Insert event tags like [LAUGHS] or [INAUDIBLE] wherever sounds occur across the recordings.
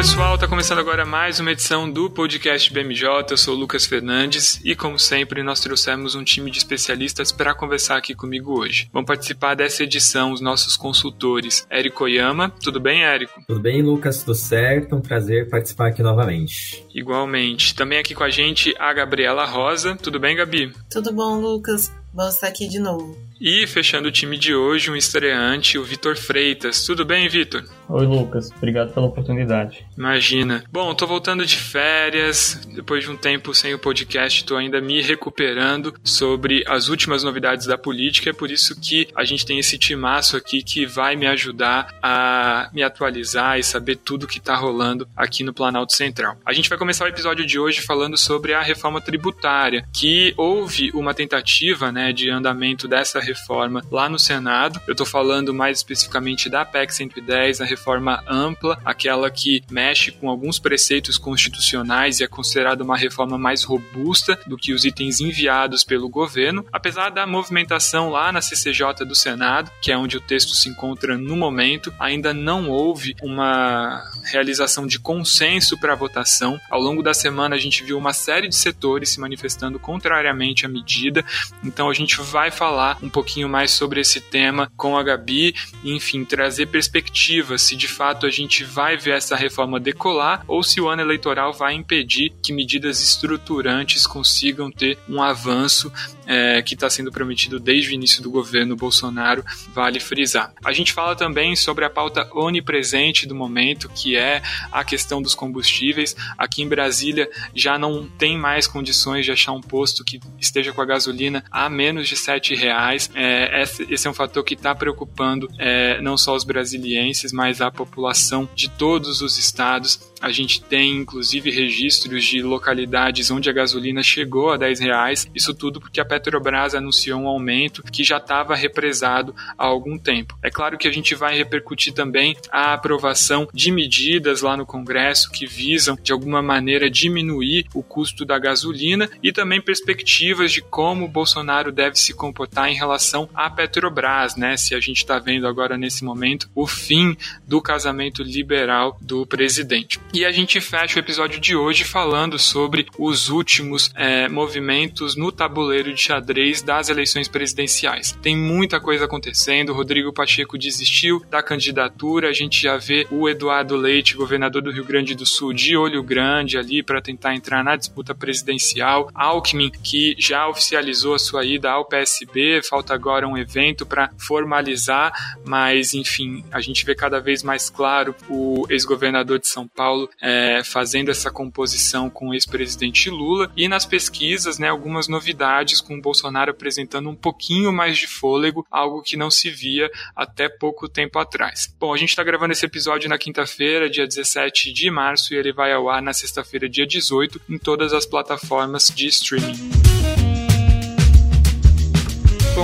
Pessoal, está começando agora mais uma edição do podcast BMJ. Eu sou o Lucas Fernandes e, como sempre, nós trouxemos um time de especialistas para conversar aqui comigo hoje. Vão participar dessa edição os nossos consultores Érico Oyama. Tudo bem, Érico? Tudo bem, Lucas? Tudo certo? Um prazer participar aqui novamente. Igualmente. Também aqui com a gente a Gabriela Rosa. Tudo bem, Gabi? Tudo bom, Lucas? Vamos estar aqui de novo. E fechando o time de hoje, um estreante, o Vitor Freitas. Tudo bem, Vitor? Oi, Lucas. Obrigado pela oportunidade. Imagina. Bom, tô voltando de férias. Depois de um tempo sem o podcast, tô ainda me recuperando sobre as últimas novidades da política. É por isso que a gente tem esse timaço aqui que vai me ajudar a me atualizar e saber tudo que tá rolando aqui no Planalto Central. A gente vai começar o episódio de hoje falando sobre a reforma tributária, que houve uma tentativa, né, de andamento dessa reforma lá no Senado. Eu tô falando mais especificamente da PEC 110, a reforma ampla, aquela que mexe com alguns preceitos constitucionais e é considerada uma reforma mais robusta do que os itens enviados pelo governo, apesar da movimentação lá na CCJ do Senado, que é onde o texto se encontra no momento, ainda não houve uma realização de consenso para a votação. Ao longo da semana a gente viu uma série de setores se manifestando contrariamente à medida, então a gente vai falar um pouquinho mais sobre esse tema com a Gabi enfim, trazer perspectivas se de fato a gente vai ver essa reforma decolar ou se o ano eleitoral vai impedir que medidas estruturantes consigam ter um avanço é, que está sendo prometido desde o início do governo Bolsonaro, vale frisar. A gente fala também sobre a pauta onipresente do momento, que é a questão dos combustíveis. Aqui em Brasília já não tem mais condições de achar um posto que esteja com a gasolina a menos de R$ reais. É, esse é um fator que está preocupando é, não só os brasilienses, mas a população de todos os estados. A gente tem inclusive registros de localidades onde a gasolina chegou a 10 reais. Isso tudo porque a Petrobras anunciou um aumento que já estava represado há algum tempo. É claro que a gente vai repercutir também a aprovação de medidas lá no Congresso que visam de alguma maneira diminuir o custo da gasolina e também perspectivas de como o Bolsonaro deve se comportar em relação à Petrobras, né? Se a gente está vendo agora nesse momento o fim do casamento liberal do presidente. E a gente fecha o episódio de hoje falando sobre os últimos é, movimentos no tabuleiro de xadrez das eleições presidenciais. Tem muita coisa acontecendo. Rodrigo Pacheco desistiu da candidatura. A gente já vê o Eduardo Leite, governador do Rio Grande do Sul, de olho grande ali para tentar entrar na disputa presidencial. Alckmin, que já oficializou a sua ida ao PSB. Falta agora um evento para formalizar, mas enfim, a gente vê cada vez mais claro o ex-governador de São Paulo Paulo é, fazendo essa composição com o ex-presidente Lula e nas pesquisas, né, algumas novidades com o Bolsonaro apresentando um pouquinho mais de fôlego, algo que não se via até pouco tempo atrás. Bom, a gente está gravando esse episódio na quinta-feira, dia 17 de março, e ele vai ao ar na sexta-feira, dia 18, em todas as plataformas de streaming.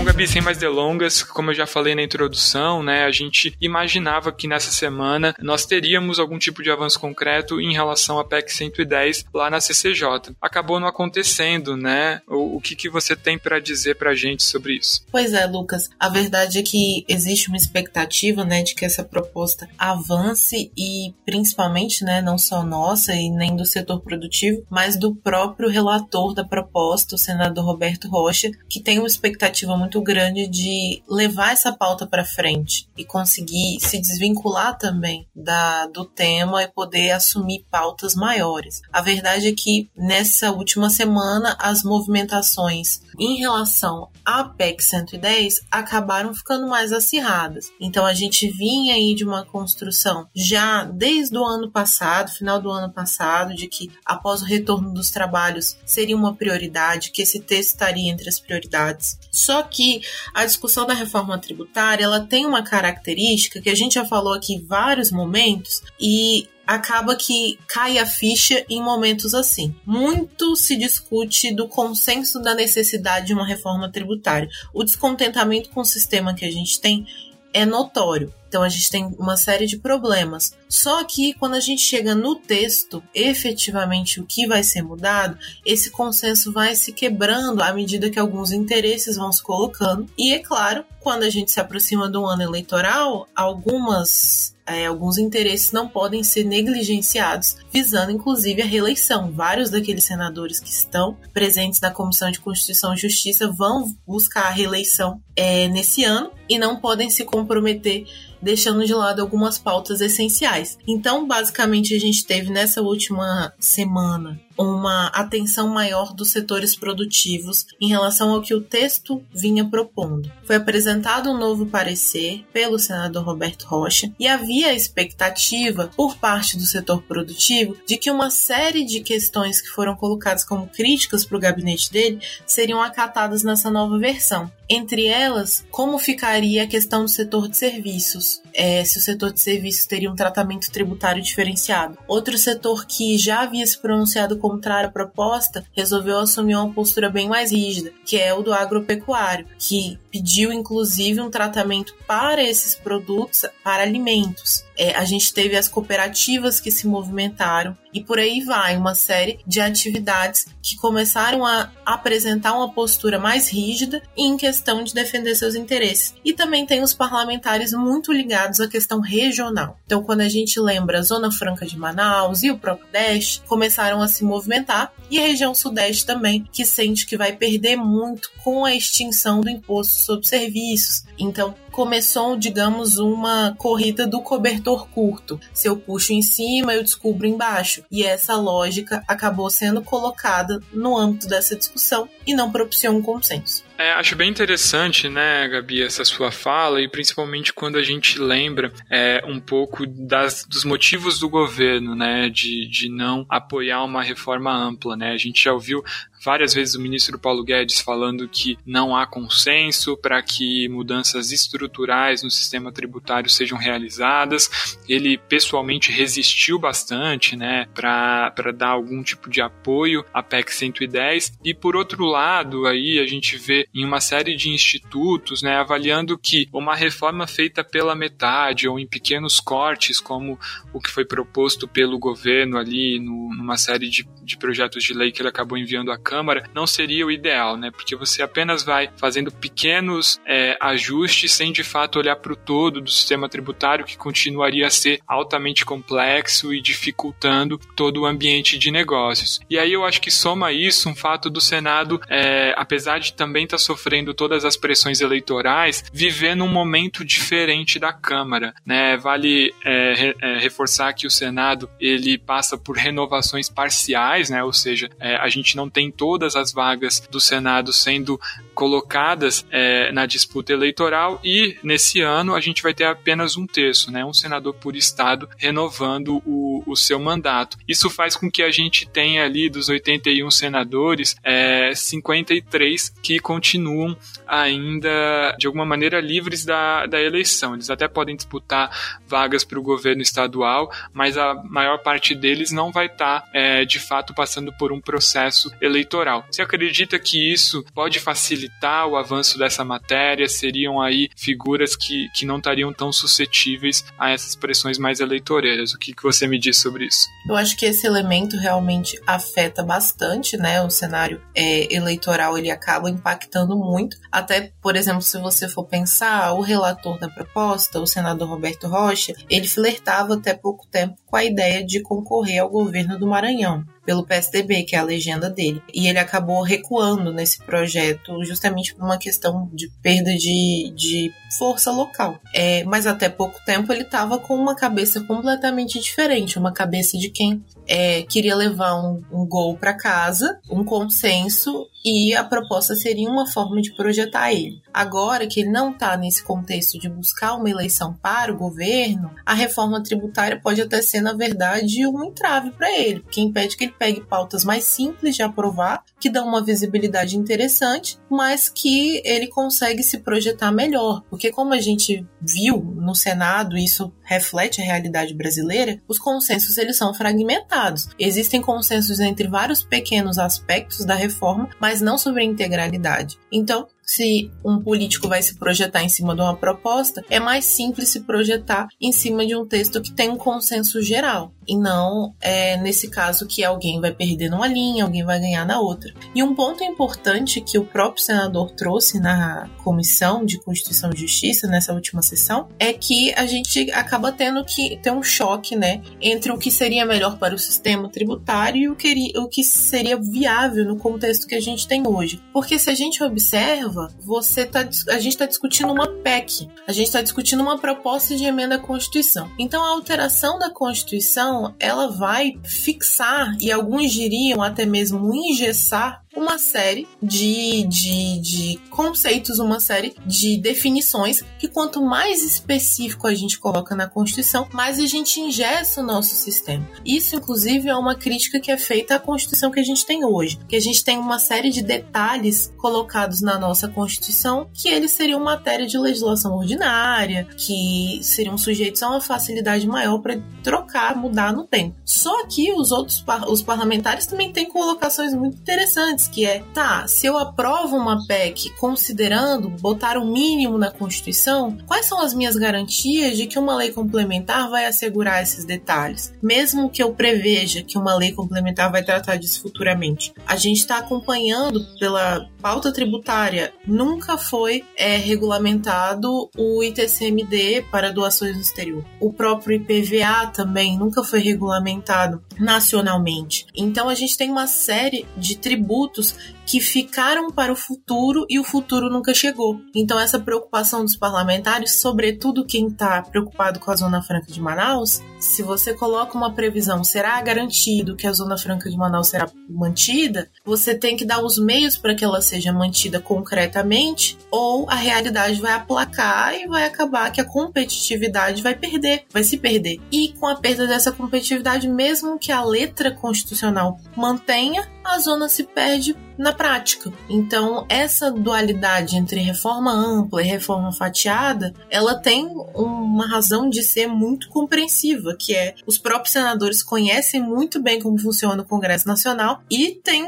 Gabi, sem mais delongas, como eu já falei na introdução, né, a gente imaginava que nessa semana nós teríamos algum tipo de avanço concreto em relação à PEC 110 lá na CCJ. Acabou não acontecendo, né? O, o que, que você tem para dizer para a gente sobre isso? Pois é, Lucas. A verdade é que existe uma expectativa, né, de que essa proposta avance e principalmente, né, não só nossa e nem do setor produtivo, mas do próprio relator da proposta, o senador Roberto Rocha, que tem uma expectativa muito muito grande de levar essa pauta para frente e conseguir se desvincular também da, do tema e poder assumir pautas maiores. A verdade é que nessa última semana as movimentações em relação à PEC 110 acabaram ficando mais acirradas. Então a gente vinha aí de uma construção já desde o ano passado, final do ano passado, de que após o retorno dos trabalhos seria uma prioridade, que esse texto estaria entre as prioridades. Só que a discussão da reforma tributária, ela tem uma característica que a gente já falou aqui em vários momentos e acaba que cai a ficha em momentos assim. Muito se discute do consenso da necessidade de uma reforma tributária. O descontentamento com o sistema que a gente tem é notório. Então a gente tem uma série de problemas. Só que quando a gente chega no texto, efetivamente o que vai ser mudado, esse consenso vai se quebrando à medida que alguns interesses vão se colocando. E é claro, quando a gente se aproxima do ano eleitoral, algumas é, alguns interesses não podem ser negligenciados, visando inclusive a reeleição. Vários daqueles senadores que estão presentes na Comissão de Constituição e Justiça vão buscar a reeleição é, nesse ano e não podem se comprometer deixando de lado algumas pautas essenciais. Então, basicamente, a gente teve nessa última semana uma atenção maior dos setores produtivos em relação ao que o texto vinha propondo. Foi apresentado um novo parecer pelo senador Roberto Rocha e havia a expectativa por parte do setor produtivo de que uma série de questões que foram colocadas como críticas para o gabinete dele seriam acatadas nessa nova versão. Entre elas, como ficaria a questão do setor de serviços, é, se o setor de serviços teria um tratamento tributário diferenciado. Outro setor que já havia se pronunciado contrário à proposta resolveu assumir uma postura bem mais rígida, que é o do agropecuário, que pediu inclusive um tratamento para esses produtos, para alimentos. É, a gente teve as cooperativas que se movimentaram e por aí vai, uma série de atividades que começaram a apresentar uma postura mais rígida em questão de defender seus interesses. E também tem os parlamentares muito ligados à questão regional. Então, quando a gente lembra a Zona Franca de Manaus e o próprio Nordeste, começaram a se movimentar, e a região Sudeste também, que sente que vai perder muito com a extinção do imposto sobre serviços. Então, começou, digamos, uma corrida do cobertor curto. Se eu puxo em cima, eu descubro embaixo. E essa lógica acabou sendo colocada no âmbito dessa discussão e não propiciou um consenso. É, acho bem interessante, né, Gabi, essa sua fala, e principalmente quando a gente lembra é, um pouco das, dos motivos do governo, né, de, de não apoiar uma reforma ampla, né. A gente já ouviu várias vezes o ministro Paulo Guedes falando que não há consenso para que mudanças estruturais no sistema tributário sejam realizadas. Ele pessoalmente resistiu bastante, né, para dar algum tipo de apoio à PEC 110. E por outro lado, aí a gente vê em uma série de institutos, né, avaliando que uma reforma feita pela metade ou em pequenos cortes, como o que foi proposto pelo governo ali no, numa série de, de projetos de lei que ele acabou enviando à Câmara não seria o ideal, né? Porque você apenas vai fazendo pequenos é, ajustes sem de fato olhar para o todo do sistema tributário que continuaria a ser altamente complexo e dificultando todo o ambiente de negócios. E aí eu acho que soma isso um fato do Senado, é, apesar de também estar tá sofrendo todas as pressões eleitorais, viver num momento diferente da Câmara, né? Vale é, re, é, reforçar que o Senado ele passa por renovações parciais, né? Ou seja, é, a gente não tem todas as vagas do Senado sendo colocadas é, na disputa eleitoral e nesse ano a gente vai ter apenas um terço, né, um senador por estado renovando o, o seu mandato. Isso faz com que a gente tenha ali dos 81 senadores é, 53 que continuam ainda de alguma maneira livres da, da eleição. Eles até podem disputar vagas para o governo estadual, mas a maior parte deles não vai estar tá, é, de fato passando por um processo eleitoral eleitoral. Você acredita que isso pode facilitar o avanço dessa matéria? Seriam aí figuras que, que não estariam tão suscetíveis a essas pressões mais eleitoreiras? O que, que você me diz sobre isso? Eu acho que esse elemento realmente afeta bastante, né? O cenário é, eleitoral ele acaba impactando muito. Até, por exemplo, se você for pensar, o relator da proposta, o senador Roberto Rocha, ele flertava até pouco tempo com a ideia de concorrer ao governo do Maranhão pelo PSDB, que é a legenda dele. E ele acabou recuando nesse projeto justamente por uma questão de perda de, de força local. É, mas até pouco tempo ele estava com uma cabeça completamente diferente, uma cabeça de quem é, queria levar um, um gol para casa, um consenso e a proposta seria uma forma de projetar ele. Agora que ele não está nesse contexto de buscar uma eleição para o governo, a reforma tributária pode até ser, na verdade, um entrave para ele, porque impede que ele pegue pautas mais simples de aprovar, que dão uma visibilidade interessante, mas que ele consegue se projetar melhor. Porque, como a gente viu no Senado, isso reflete a realidade brasileira, os consensos eles são fragmentados. Existem consensos entre vários pequenos aspectos da reforma, mas não sobre a integralidade. Então, se um político vai se projetar em cima de uma proposta, é mais simples se projetar em cima de um texto que tem um consenso geral e não é, nesse caso que alguém vai perder numa linha, alguém vai ganhar na outra. E um ponto importante que o próprio senador trouxe na comissão de Constituição e Justiça nessa última sessão é que a gente acaba tendo que ter um choque, né, entre o que seria melhor para o sistema tributário e o que, o que seria viável no contexto que a gente tem hoje. Porque se a gente observa, você tá, a gente está discutindo uma PEC, a gente está discutindo uma proposta de emenda à Constituição. Então a alteração da Constituição ela vai fixar e alguns diriam até mesmo engessar uma série de, de, de conceitos, uma série de definições que quanto mais específico a gente coloca na Constituição, mais a gente ingessa o nosso sistema. Isso, inclusive, é uma crítica que é feita à Constituição que a gente tem hoje, que a gente tem uma série de detalhes colocados na nossa Constituição que eles seriam matéria de legislação ordinária, que seriam sujeitos a uma facilidade maior para trocar, mudar no tempo. Só que os outros os parlamentares também têm colocações muito interessantes que é, tá, se eu aprovo uma PEC considerando botar o mínimo na Constituição, quais são as minhas garantias de que uma lei complementar vai assegurar esses detalhes? Mesmo que eu preveja que uma lei complementar vai tratar disso futuramente. A gente está acompanhando pela pauta tributária, nunca foi é, regulamentado o ITCMD para doações no exterior. O próprio IPVA também nunca foi regulamentado nacionalmente. Então a gente tem uma série de tributos que ficaram para o futuro e o futuro nunca chegou. Então, essa preocupação dos parlamentares, sobretudo quem está preocupado com a Zona Franca de Manaus, se você coloca uma previsão, será garantido que a Zona Franca de Manaus será mantida, você tem que dar os meios para que ela seja mantida concretamente, ou a realidade vai aplacar e vai acabar que a competitividade vai perder, vai se perder. E com a perda dessa competitividade, mesmo que a letra constitucional mantenha, a zona se perde na prática. Então, essa dualidade entre reforma ampla e reforma fatiada, ela tem uma razão de ser muito compreensiva, que é os próprios senadores conhecem muito bem como funciona o Congresso Nacional e têm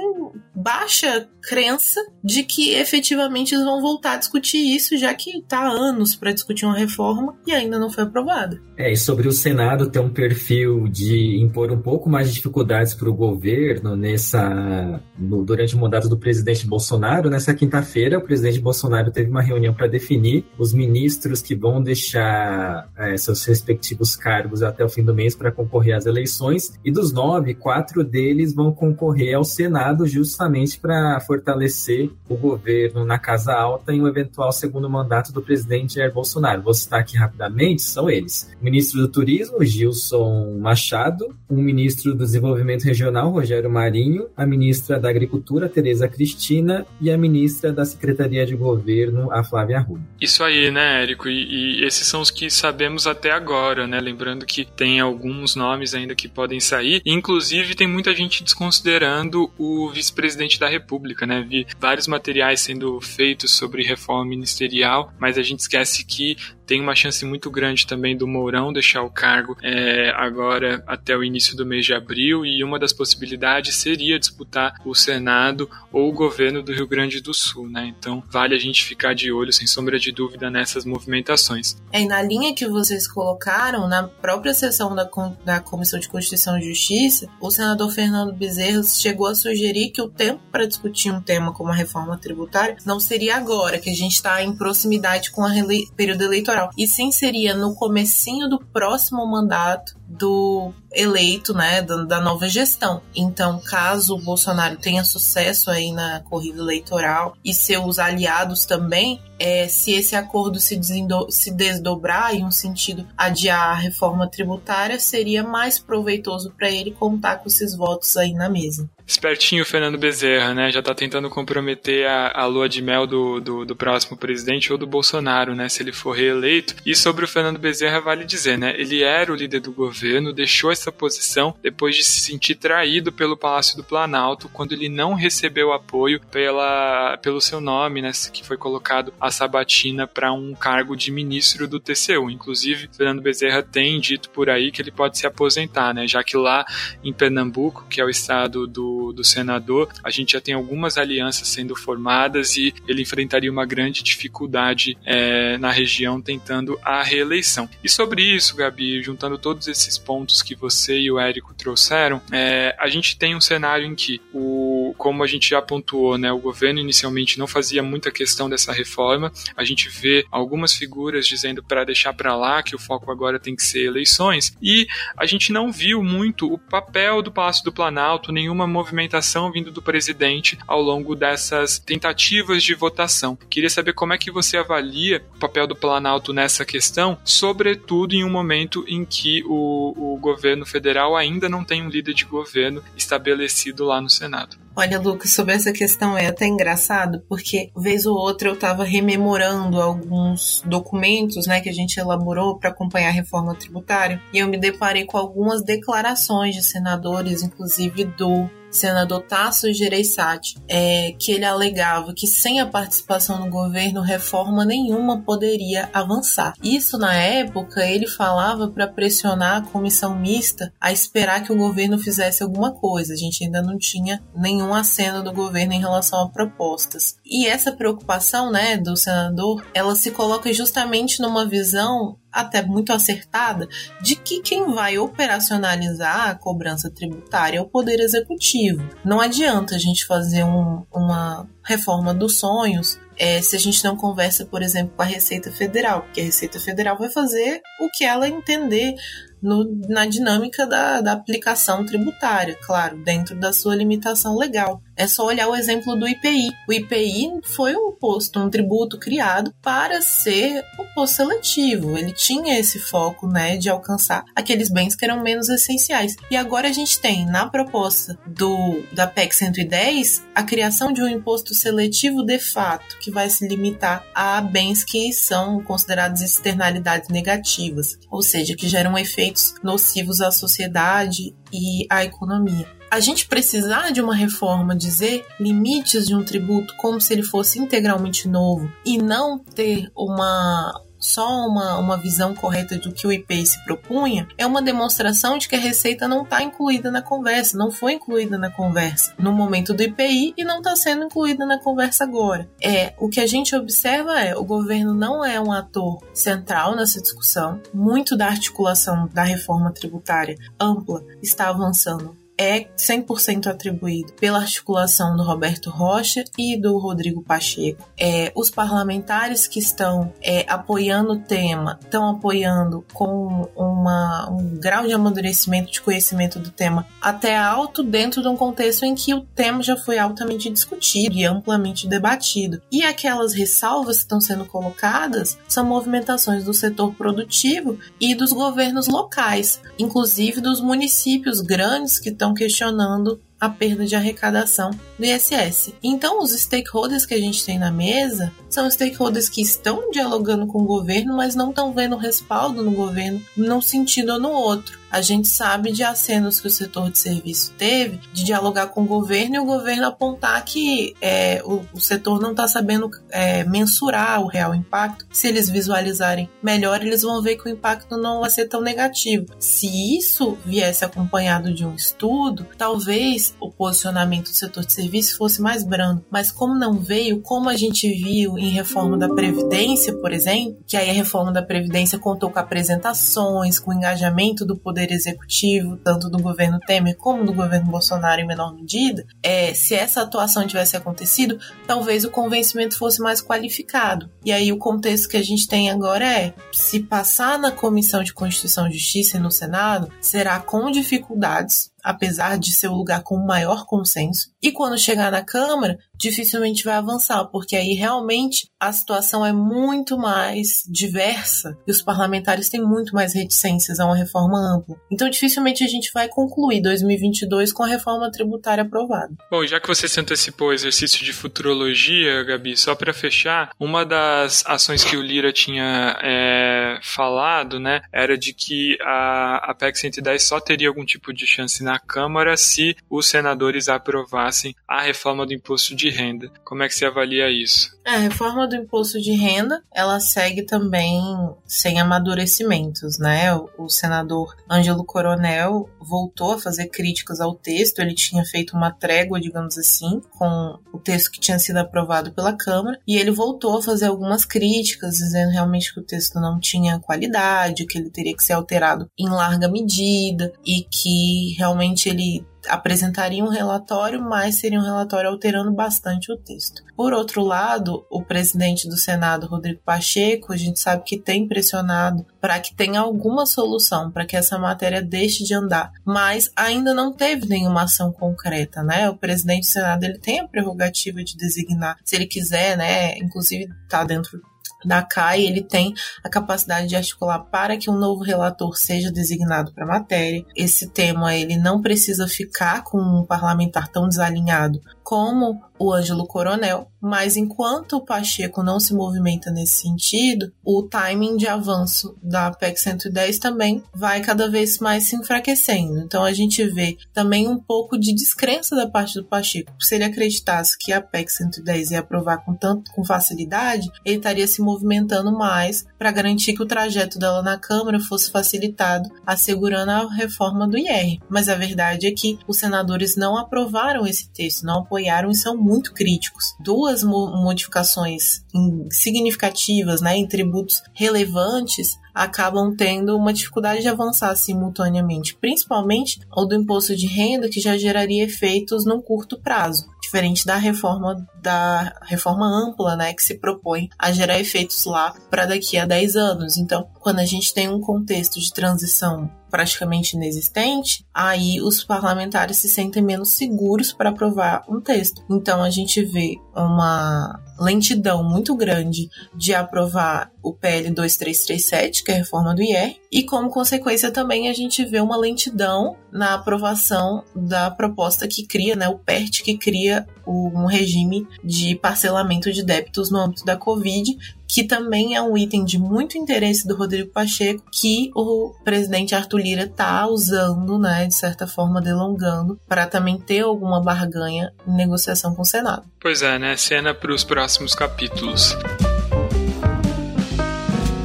baixa crença de que efetivamente eles vão voltar a discutir isso, já que está há anos para discutir uma reforma e ainda não foi aprovada. É, e sobre o Senado ter um perfil de impor um pouco mais de dificuldades para o governo nessa no, durante o mandato mandato presidente Bolsonaro, nessa quinta-feira, o presidente Bolsonaro teve uma reunião para definir os ministros que vão deixar é, seus respectivos cargos até o fim do mês para concorrer às eleições. E dos nove, quatro deles vão concorrer ao Senado justamente para fortalecer o governo na Casa Alta em um eventual segundo mandato do presidente Jair Bolsonaro. Vou citar aqui rapidamente: são eles. O ministro do Turismo, Gilson Machado, o ministro do Desenvolvimento Regional, Rogério Marinho, a ministra da Agricultura, Tereza Cristina e a ministra da Secretaria de Governo, a Flávia Arruda. Isso aí, né, Érico? E, e, esses são os que sabemos até agora, né? Lembrando que tem alguns nomes ainda que podem sair. Inclusive, tem muita gente desconsiderando o vice-presidente da República, né? Vi vários materiais sendo feitos sobre reforma ministerial, mas a gente esquece que tem uma chance muito grande também do Mourão deixar o cargo é, agora até o início do mês de abril, e uma das possibilidades seria disputar o Senado ou o governo do Rio Grande do Sul, né? Então vale a gente ficar de olho, sem sombra de dúvida, nessas movimentações. É, e na linha que vocês colocaram, na própria sessão da, da Comissão de Constituição e Justiça, o senador Fernando Bezerra chegou a sugerir que o tempo para discutir um tema como a reforma tributária não seria agora, que a gente está em proximidade com o período eleitoral e sim seria no comecinho do próximo mandato do eleito, né, da, nova gestão. Então, caso o Bolsonaro tenha sucesso aí na corrida eleitoral e seus aliados também, é, se esse acordo se, se desdobrar em um sentido adiar a reforma tributária, seria mais proveitoso para ele contar com esses votos aí na mesa. Espertinho o Fernando Bezerra, né? Já tá tentando comprometer a, a lua de mel do, do, do, próximo presidente ou do Bolsonaro, né? Se ele for reeleito. E sobre o Fernando Bezerra, vale dizer, né? Ele era o líder do governo governo, deixou essa posição depois de se sentir traído pelo Palácio do Planalto quando ele não recebeu apoio pela, pelo seu nome, né, que foi colocado a sabatina para um cargo de ministro do TCU. Inclusive, Fernando Bezerra tem dito por aí que ele pode se aposentar, né, já que lá em Pernambuco, que é o estado do, do senador, a gente já tem algumas alianças sendo formadas e ele enfrentaria uma grande dificuldade é, na região tentando a reeleição. E sobre isso, Gabi, juntando todos esses pontos que você e o Érico trouxeram, é, a gente tem um cenário em que o, como a gente já pontuou, né, o governo inicialmente não fazia muita questão dessa reforma. A gente vê algumas figuras dizendo para deixar para lá que o foco agora tem que ser eleições e a gente não viu muito o papel do Palácio do Planalto, nenhuma movimentação vindo do presidente ao longo dessas tentativas de votação. Queria saber como é que você avalia o papel do Planalto nessa questão, sobretudo em um momento em que o, o governo federal ainda não tem um líder de governo estabelecido lá no Senado. Olha, Lucas, sobre essa questão é até engraçado, porque vez ou outra eu estava rememorando alguns documentos, né, que a gente elaborou para acompanhar a reforma tributária, e eu me deparei com algumas declarações de senadores, inclusive do senador Tasso Gereissati, é, que ele alegava que sem a participação do governo, reforma nenhuma poderia avançar. Isso, na época, ele falava para pressionar a comissão mista a esperar que o governo fizesse alguma coisa. A gente ainda não tinha nenhum aceno do governo em relação a propostas. E essa preocupação né, do senador, ela se coloca justamente numa visão até muito acertada, de que quem vai operacionalizar a cobrança tributária é o Poder Executivo. Não adianta a gente fazer um, uma reforma dos sonhos é, se a gente não conversa, por exemplo, com a Receita Federal, porque a Receita Federal vai fazer o que ela entender no, na dinâmica da, da aplicação tributária, claro, dentro da sua limitação legal. É só olhar o exemplo do IPI. O IPI foi um imposto, um tributo criado para ser um imposto seletivo. Ele tinha esse foco, né, de alcançar aqueles bens que eram menos essenciais. E agora a gente tem na proposta do da PEC 110 a criação de um imposto seletivo de fato, que vai se limitar a bens que são considerados externalidades negativas, ou seja, que geram efeitos nocivos à sociedade e à economia. A gente precisar de uma reforma, dizer limites de um tributo como se ele fosse integralmente novo e não ter uma só uma, uma visão correta do que o IPI se propunha, é uma demonstração de que a receita não está incluída na conversa, não foi incluída na conversa no momento do IPI e não está sendo incluída na conversa agora. É o que a gente observa é o governo não é um ator central nessa discussão, muito da articulação da reforma tributária ampla está avançando é 100% atribuído pela articulação do Roberto Rocha e do Rodrigo Pacheco. É, os parlamentares que estão é, apoiando o tema estão apoiando com uma, um grau de amadurecimento de conhecimento do tema até alto dentro de um contexto em que o tema já foi altamente discutido e amplamente debatido. E aquelas ressalvas que estão sendo colocadas são movimentações do setor produtivo e dos governos locais, inclusive dos municípios grandes que estão estão questionando a perda de arrecadação do ISS. Então, os stakeholders que a gente tem na mesa são stakeholders que estão dialogando com o governo, mas não estão vendo respaldo no governo num sentido ou no outro. A gente sabe de acenos que o setor de serviço teve de dialogar com o governo e o governo apontar que é, o, o, setor não está sabendo é, mensurar o real impacto. Se eles visualizarem melhor, eles vão ver que o impacto não vai ser tão negativo. Se isso viesse acompanhado de um estudo, talvez o posicionamento do setor de serviço fosse mais brando. Mas como não veio, como a gente viu em reforma da Previdência, por exemplo, que aí a reforma da Previdência contou com apresentações, com engajamento do poder executivo, tanto do governo Temer como do governo Bolsonaro em menor medida, é, se essa atuação tivesse acontecido, talvez o convencimento fosse mais qualificado. E aí o contexto que a gente tem agora é: se passar na Comissão de Constituição e Justiça e no Senado, será com dificuldades, apesar de ser o lugar com maior consenso. E quando chegar na Câmara, dificilmente vai avançar, porque aí realmente a situação é muito mais diversa e os parlamentares têm muito mais reticências a uma reforma ampla. Então, dificilmente a gente vai concluir 2022 com a reforma tributária aprovada. Bom, já que você se antecipou o exercício de futurologia, Gabi, só para fechar, uma das ações que o Lira tinha é, falado, né, era de que a, a PEC 110 só teria algum tipo de chance na Câmara se os senadores aprovassem a reforma do imposto de renda. Como é que você avalia isso? É, a reforma do imposto de renda, ela segue também sem amadurecimentos, né? O senador Ângelo Coronel voltou a fazer críticas ao texto, ele tinha feito uma trégua, digamos assim, com o texto que tinha sido aprovado pela Câmara, e ele voltou a fazer algumas críticas, dizendo realmente que o texto não tinha qualidade, que ele teria que ser alterado em larga medida e que realmente ele apresentaria um relatório, mas seria um relatório alterando bastante o texto. Por outro lado, o presidente do Senado, Rodrigo Pacheco, a gente sabe que tem pressionado para que tenha alguma solução para que essa matéria deixe de andar, mas ainda não teve nenhuma ação concreta, né? O presidente do Senado ele tem a prerrogativa de designar, se ele quiser, né? Inclusive está dentro da CAI, ele tem a capacidade de articular para que um novo relator seja designado para a matéria. Esse tema ele não precisa ficar com um parlamentar tão desalinhado como o Ângelo Coronel, mas enquanto o Pacheco não se movimenta nesse sentido, o timing de avanço da PEC 110 também vai cada vez mais se enfraquecendo. Então a gente vê também um pouco de descrença da parte do Pacheco. Se ele acreditasse que a PEC 110 ia aprovar com tanto com facilidade, ele estaria se movimentando mais para garantir que o trajeto dela na Câmara fosse facilitado, assegurando a reforma do IR. Mas a verdade é que os senadores não aprovaram esse texto, não apoiaram e são muito críticos. Duas modificações significativas né, em tributos relevantes acabam tendo uma dificuldade de avançar simultaneamente, principalmente o do imposto de renda, que já geraria efeitos num curto prazo, diferente da reforma da reforma ampla, né, que se propõe a gerar efeitos lá para daqui a 10 anos. Então, quando a gente tem um contexto de transição praticamente inexistente, aí os parlamentares se sentem menos seguros para aprovar um texto. Então a gente vê uma lentidão muito grande de aprovar o PL 2337, que é a reforma do IR, e como consequência também a gente vê uma lentidão na aprovação da proposta que cria, né, o PERT, que cria um regime de parcelamento de débitos no âmbito da Covid, que também é um item de muito interesse do Rodrigo Pacheco, que o presidente Arthur Lira está usando, né, de certa forma delongando, para também ter alguma barganha em negociação com o Senado. Pois é, né? Cena para os próximos capítulos.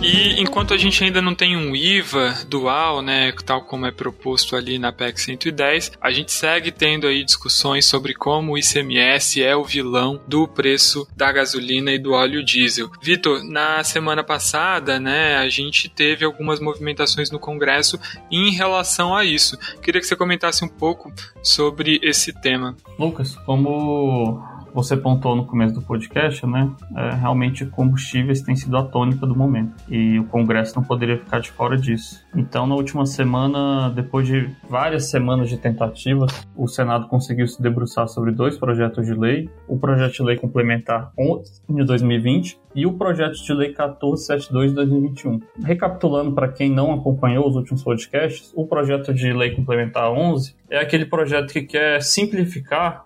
E enquanto a gente ainda não tem um IVA dual, né, tal como é proposto ali na PEC 110, a gente segue tendo aí discussões sobre como o ICMS é o vilão do preço da gasolina e do óleo diesel. Vitor, na semana passada, né, a gente teve algumas movimentações no Congresso em relação a isso. Queria que você comentasse um pouco sobre esse tema. Lucas, como você pontuou no começo do podcast, né? É, realmente combustíveis têm sido a tônica do momento e o Congresso não poderia ficar de fora disso. Então, na última semana, depois de várias semanas de tentativas, o Senado conseguiu se debruçar sobre dois projetos de lei: o projeto de lei complementar 11 de 2020 e o projeto de lei 1472 de 2021. Recapitulando para quem não acompanhou os últimos podcasts, o projeto de lei complementar 11 é aquele projeto que quer simplificar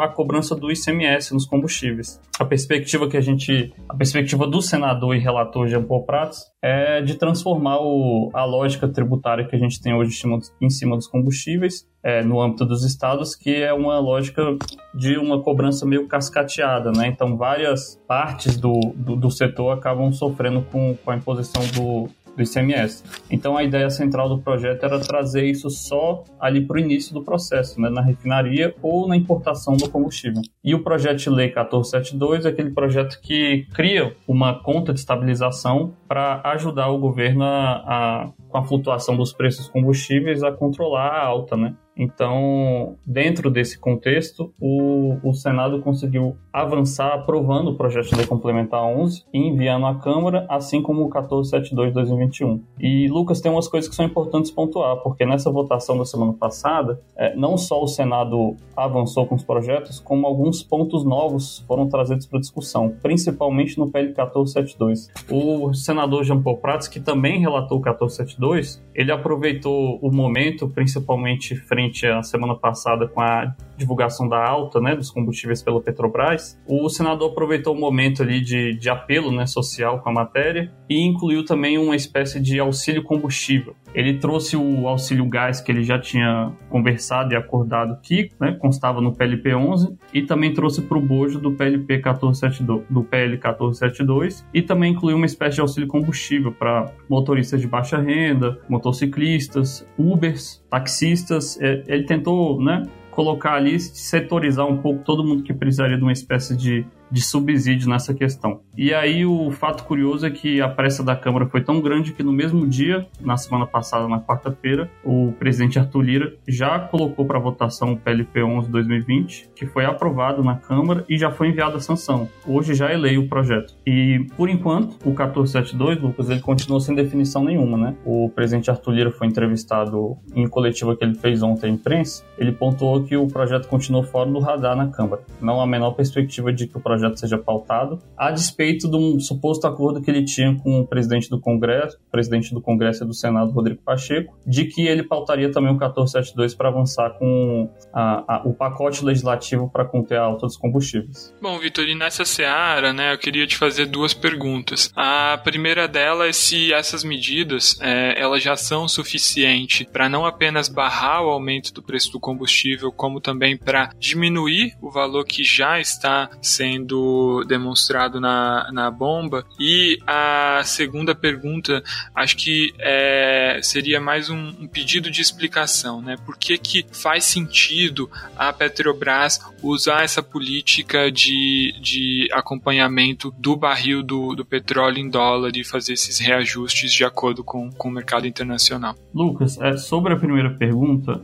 a cobrança do ICMS nos combustíveis. A perspectiva que a gente, a perspectiva do senador e relator Jean Paul Prats é de transformar o, a lógica tributária que a gente tem hoje em cima dos combustíveis é, no âmbito dos estados, que é uma lógica de uma cobrança meio cascateada, né? Então várias partes do, do, do setor acabam sofrendo com, com a imposição do, do ICMS. Então a ideia central do projeto era trazer isso só ali para o início do processo, né, na refinaria ou na importação do combustível. E o projeto de lei 1472 é aquele projeto que cria uma conta de estabilização para ajudar o governo a, a, com a flutuação dos preços combustíveis a controlar a alta, né? Então, dentro desse contexto, o, o Senado conseguiu avançar aprovando o projeto de lei complementar 11 e enviando à Câmara, assim como o 1472 de 2021. E, Lucas, tem umas coisas que são importantes pontuar, porque nessa votação da semana passada, é, não só o Senado avançou com os projetos, como alguns pontos novos foram trazidos para discussão, principalmente no PL 1472. O senador Jean Paul Prats, que também relatou o 1472, ele aproveitou o momento, principalmente frente à semana passada com a divulgação da alta né, dos combustíveis pela Petrobras, o senador aproveitou o momento ali de, de apelo né, social com a matéria e incluiu também uma espécie de auxílio combustível. Ele trouxe o auxílio gás que ele já tinha conversado e acordado que né, constava no PLP 11 e também trouxe para o bojo do PLP 1472, do PL 1472 e também incluiu uma espécie de auxílio combustível para motoristas de baixa renda, motociclistas, Ubers, taxistas. É, ele tentou, né, colocar ali, setorizar um pouco todo mundo que precisaria de uma espécie de de subsídio nessa questão. E aí o fato curioso é que a pressa da Câmara foi tão grande que no mesmo dia, na semana passada, na quarta-feira, o presidente Arthur Lira já colocou para votação o PLP 11 2020, que foi aprovado na Câmara e já foi enviado à sanção. Hoje já é lei o projeto. E por enquanto, o 1472, Lucas, ele continuou sem definição nenhuma, né? O presidente Arthur Lira foi entrevistado em coletiva que ele fez ontem à imprensa. Ele pontuou que o projeto continuou fora do radar na Câmara. Não há a menor perspectiva de que o projeto projeto seja pautado, a despeito de um suposto acordo que ele tinha com o presidente do Congresso, presidente do Congresso e do Senado, Rodrigo Pacheco, de que ele pautaria também o 1472 para avançar com a, a, o pacote legislativo para conter a alta dos combustíveis. Bom, Vitor, e nessa seara, né, eu queria te fazer duas perguntas. A primeira delas é se essas medidas é, elas já são suficientes para não apenas barrar o aumento do preço do combustível, como também para diminuir o valor que já está sendo sendo demonstrado na, na bomba. E a segunda pergunta, acho que é, seria mais um, um, pedido de explicação, né? Por que, que faz sentido a Petrobras usar essa política de, de acompanhamento do barril do, do petróleo em dólar e fazer esses reajustes de acordo com, com o mercado internacional? Lucas, é, sobre a primeira pergunta,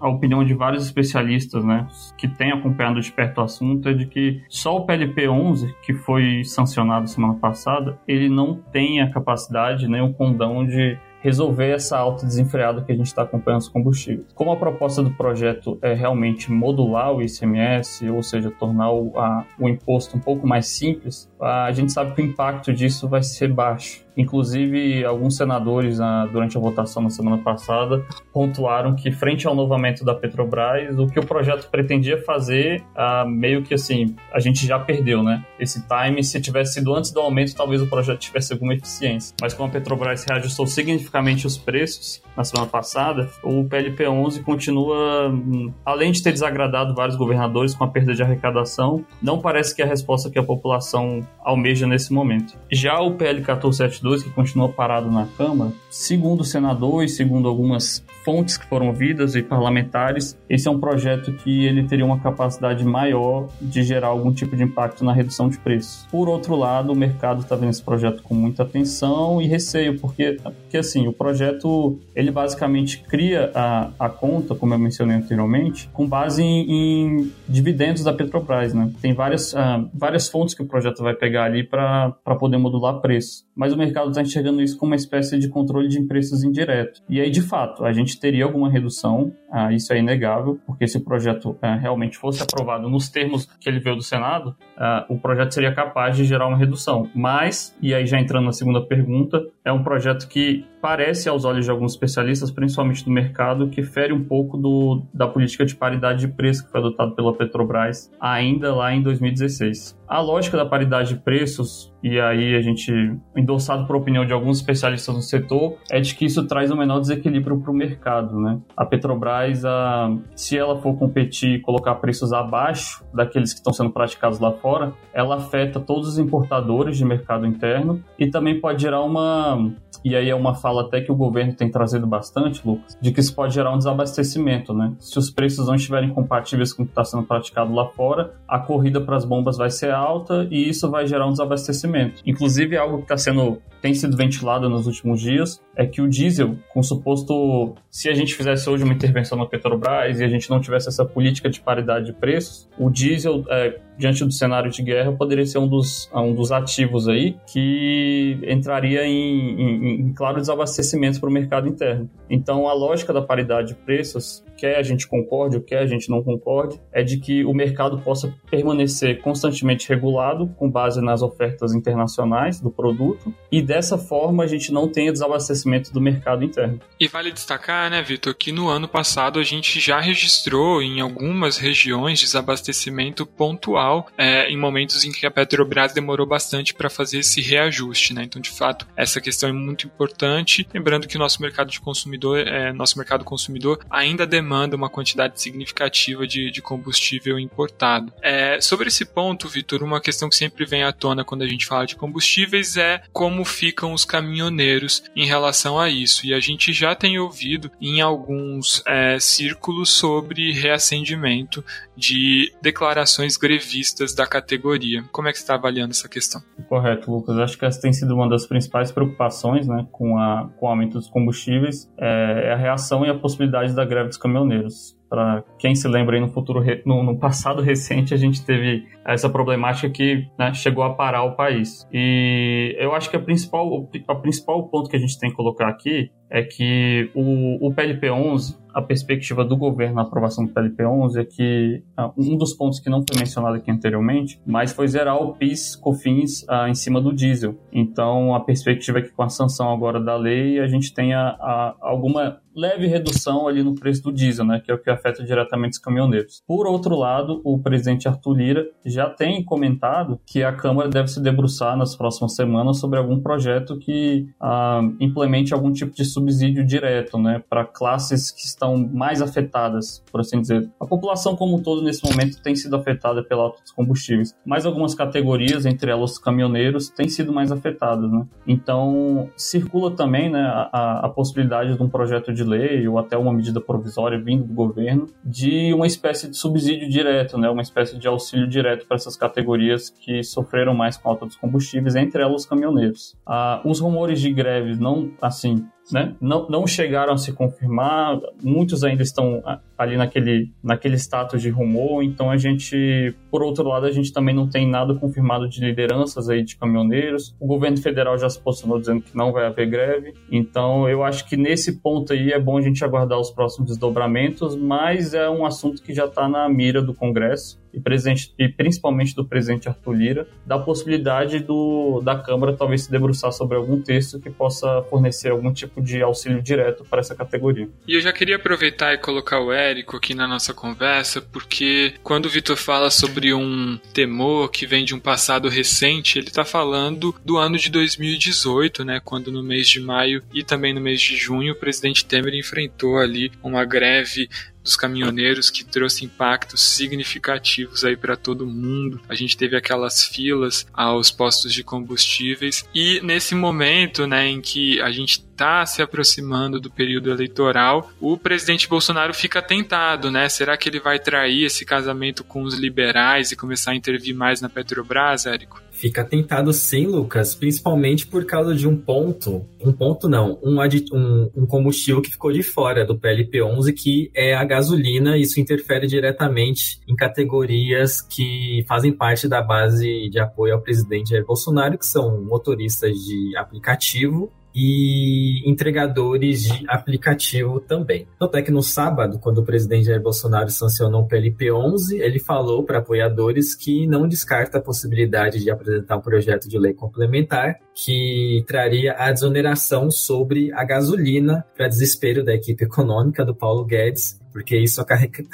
a opinião de vários especialistas, né, que têm acompanhado de perto o assunto é de que só o PLP-11, que foi sancionado semana passada, ele não tem a capacidade nem o condão de resolver essa alta desenfreada que a gente está acompanhando os combustíveis. Como a proposta do projeto é realmente modular o ICMS, ou seja, tornar o, a, o imposto um pouco mais simples, a gente sabe que o impacto disso vai ser baixo. Inclusive, alguns senadores, ah, durante a votação na semana passada, pontuaram que, frente ao novamento da Petrobras, o que o projeto pretendia fazer, ah, meio que assim, a gente já perdeu, né? Esse time, se tivesse sido antes do aumento, talvez o projeto tivesse alguma eficiência. Mas como a Petrobras reajustou significativamente os preços na semana passada, o PLP 11 continua, hum, além de ter desagradado vários governadores com a perda de arrecadação, não parece que é a resposta que a população almeja nesse momento. Já o PL 1472, que continua parado na Câmara, segundo o senador e segundo algumas fontes que foram ouvidas e parlamentares, esse é um projeto que ele teria uma capacidade maior de gerar algum tipo de impacto na redução de preços. Por outro lado, o mercado está vendo esse projeto com muita atenção e receio, porque, porque assim, o projeto ele basicamente cria a, a conta, como eu mencionei anteriormente, com base em, em dividendos da Petrobras, né? Tem várias, uh, várias fontes que o projeto vai pegar ali para poder modular preço. Mas o mercado está enxergando isso como uma espécie de controle de preços indireto. E aí, de fato, a gente teria alguma redução, ah, isso é inegável, porque se o projeto ah, realmente fosse aprovado nos termos que ele veio do Senado, ah, o projeto seria capaz de gerar uma redução. Mas, e aí já entrando na segunda pergunta, é um projeto que parece aos olhos de alguns especialistas, principalmente do mercado, que fere um pouco do, da política de paridade de preço que foi adotada pela Petrobras ainda lá em 2016. A lógica da paridade de preços, e aí a gente, endossado por opinião de alguns especialistas no setor, é de que isso traz um menor desequilíbrio para o mercado. Né? A Petrobras, a, se ela for competir e colocar preços abaixo daqueles que estão sendo praticados lá fora, ela afeta todos os importadores de mercado interno e também pode gerar uma. E aí é uma fala até que o governo tem trazido bastante, Lucas, de que isso pode gerar um desabastecimento, né? Se os preços não estiverem compatíveis com o que está sendo praticado lá fora, a corrida para as bombas vai ser alta e isso vai gerar um desabastecimento. Inclusive, algo que está sendo tem sido ventilado nos últimos dias é que o diesel, com suposto. Se a gente fizesse hoje uma intervenção na Petrobras e a gente não tivesse essa política de paridade de preços, o diesel, é, diante do cenário de guerra, poderia ser um dos, um dos ativos aí que entraria em, em, em claro desabastecimento para o mercado interno. Então, a lógica da paridade de preços, quer a gente concorde ou quer a gente não concorde, é de que o mercado possa permanecer constantemente regulado com base nas ofertas internacionais do produto e dessa forma a gente não tenha desabastecimento do mercado interno. E vale destacar, né, Vitor, que no ano passado a gente já registrou em algumas regiões desabastecimento pontual é, em momentos em que a Petrobras demorou bastante para fazer esse reajuste, né? Então, de fato, essa questão é muito importante. Lembrando que o nosso mercado de consumidor, é, nosso mercado consumidor ainda demanda uma quantidade significativa de, de combustível importado. É, sobre esse ponto, Vitor, uma questão que sempre vem à tona quando a gente fala de combustíveis é como ficam os caminhoneiros em relação a isso. E a gente já tem ouvido em alguns é, círculos sobre reacendimento de declarações grevistas da categoria. Como é que você está avaliando essa questão? Correto, Lucas. Acho que essa tem sido uma das principais preocupações né, com, a, com o aumento dos combustíveis, é, é a reação e a possibilidade da greve dos caminhoneiros. Para quem se lembra aí no futuro, no, no, passado [LAUGHS] recente, a gente teve essa problemática que né, chegou a parar o país. E eu acho que a principal, o principal ponto que a gente tem que colocar aqui é que o, o PLP 11 a perspectiva do governo na aprovação do PLP-11 é que ah, um dos pontos que não foi mencionado aqui anteriormente, mas foi zerar o PIS, COFINS ah, em cima do diesel. Então, a perspectiva é que com a sanção agora da lei, a gente tenha a, alguma leve redução ali no preço do diesel, né, que é o que afeta diretamente os caminhoneiros. Por outro lado, o presidente Arthur Lira já tem comentado que a Câmara deve se debruçar nas próximas semanas sobre algum projeto que ah, implemente algum tipo de subsídio direto, né, para classes que estão mais afetadas, por assim dizer. A população como um todo nesse momento tem sido afetada pela alta dos combustíveis, mas algumas categorias, entre elas os caminhoneiros, têm sido mais afetadas, né? Então circula também, né, a, a possibilidade de um projeto de lei ou até uma medida provisória vindo do governo de uma espécie de subsídio direto, né, uma espécie de auxílio direto para essas categorias que sofreram mais com a alta dos combustíveis, entre elas os caminhoneiros. Ah, os rumores de greves não, assim, né? Não, não chegaram a se confirmar, muitos ainda estão ali naquele, naquele status de rumor, então a gente, por outro lado, a gente também não tem nada confirmado de lideranças aí de caminhoneiros. O governo federal já se posicionou dizendo que não vai haver greve, então eu acho que nesse ponto aí é bom a gente aguardar os próximos desdobramentos, mas é um assunto que já está na mira do Congresso e, presidente, e principalmente do presidente Arthur Lira, da possibilidade do, da Câmara talvez se debruçar sobre algum texto que possa fornecer algum tipo de auxílio direto para essa categoria. E eu já queria aproveitar e colocar o Érico aqui na nossa conversa, porque quando o Vitor fala sobre um temor que vem de um passado recente, ele está falando do ano de 2018, né, quando no mês de maio e também no mês de junho o presidente Temer enfrentou ali uma greve dos caminhoneiros que trouxe impactos significativos aí para todo mundo. A gente teve aquelas filas aos postos de combustíveis e nesse momento, né, em que a gente está se aproximando do período eleitoral, o presidente Bolsonaro fica tentado, né? Será que ele vai trair esse casamento com os liberais e começar a intervir mais na Petrobras, Érico? Fica tentado sim, Lucas, principalmente por causa de um ponto, um ponto não, um, um, um combustível que ficou de fora do PLP11, que é a gasolina. Isso interfere diretamente em categorias que fazem parte da base de apoio ao presidente Jair Bolsonaro, que são motoristas de aplicativo e entregadores de aplicativo também. Tanto é que no sábado, quando o presidente Jair Bolsonaro sancionou o PLP 11, ele falou para apoiadores que não descarta a possibilidade de apresentar um projeto de lei complementar que traria a desoneração sobre a gasolina para desespero da equipe econômica do Paulo Guedes, porque isso